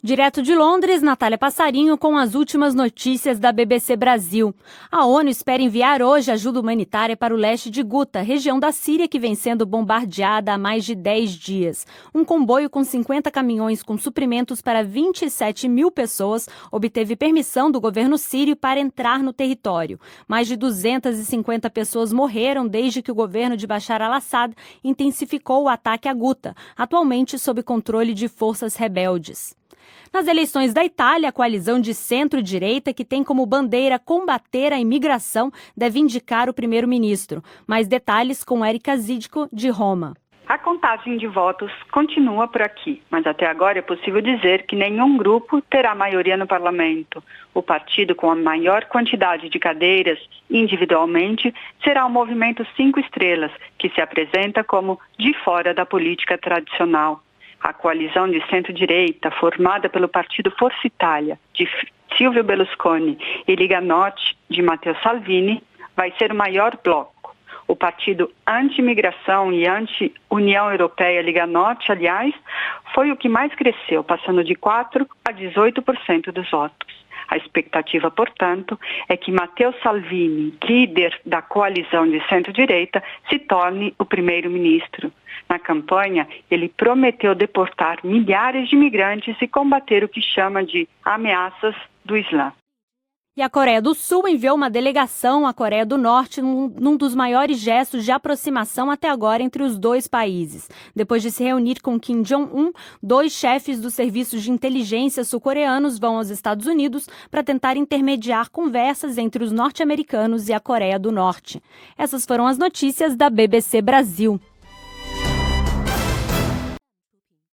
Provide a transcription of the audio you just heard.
Direto de Londres, Natália Passarinho com as últimas notícias da BBC Brasil. A ONU espera enviar hoje ajuda humanitária para o leste de Guta, região da Síria que vem sendo bombardeada há mais de 10 dias. Um comboio com 50 caminhões com suprimentos para 27 mil pessoas obteve permissão do governo sírio para entrar no território. Mais de 250 pessoas morreram desde que o governo de Bashar al-Assad intensificou o ataque a Guta, atualmente sob controle de forças rebeldes. Nas eleições da Itália, a coalizão de centro-direita, que tem como bandeira combater a imigração, deve indicar o primeiro-ministro. Mais detalhes com Erika Zidko, de Roma. A contagem de votos continua por aqui, mas até agora é possível dizer que nenhum grupo terá maioria no parlamento. O partido com a maior quantidade de cadeiras individualmente será o Movimento Cinco Estrelas, que se apresenta como de fora da política tradicional. A coalizão de centro-direita, formada pelo partido Força Itália, de Silvio Berlusconi, e Liga Norte, de Matteo Salvini, vai ser o maior bloco. O partido anti-imigração e anti-União Europeia, Liga Norte, aliás, foi o que mais cresceu, passando de 4% a 18% dos votos. A expectativa, portanto, é que Matteo Salvini, líder da coalizão de centro-direita, se torne o primeiro-ministro. Na campanha, ele prometeu deportar milhares de imigrantes e combater o que chama de ameaças do Islã. E a Coreia do Sul enviou uma delegação à Coreia do Norte num, num, dos maiores gestos de aproximação até agora entre os dois países. Depois de se reunir com Kim Jong-un, dois chefes dos serviços de inteligência sul-coreanos vão aos Estados Unidos para tentar intermediar conversas entre os norte-americanos e a Coreia do Norte. Essas foram as notícias da BBC Brasil.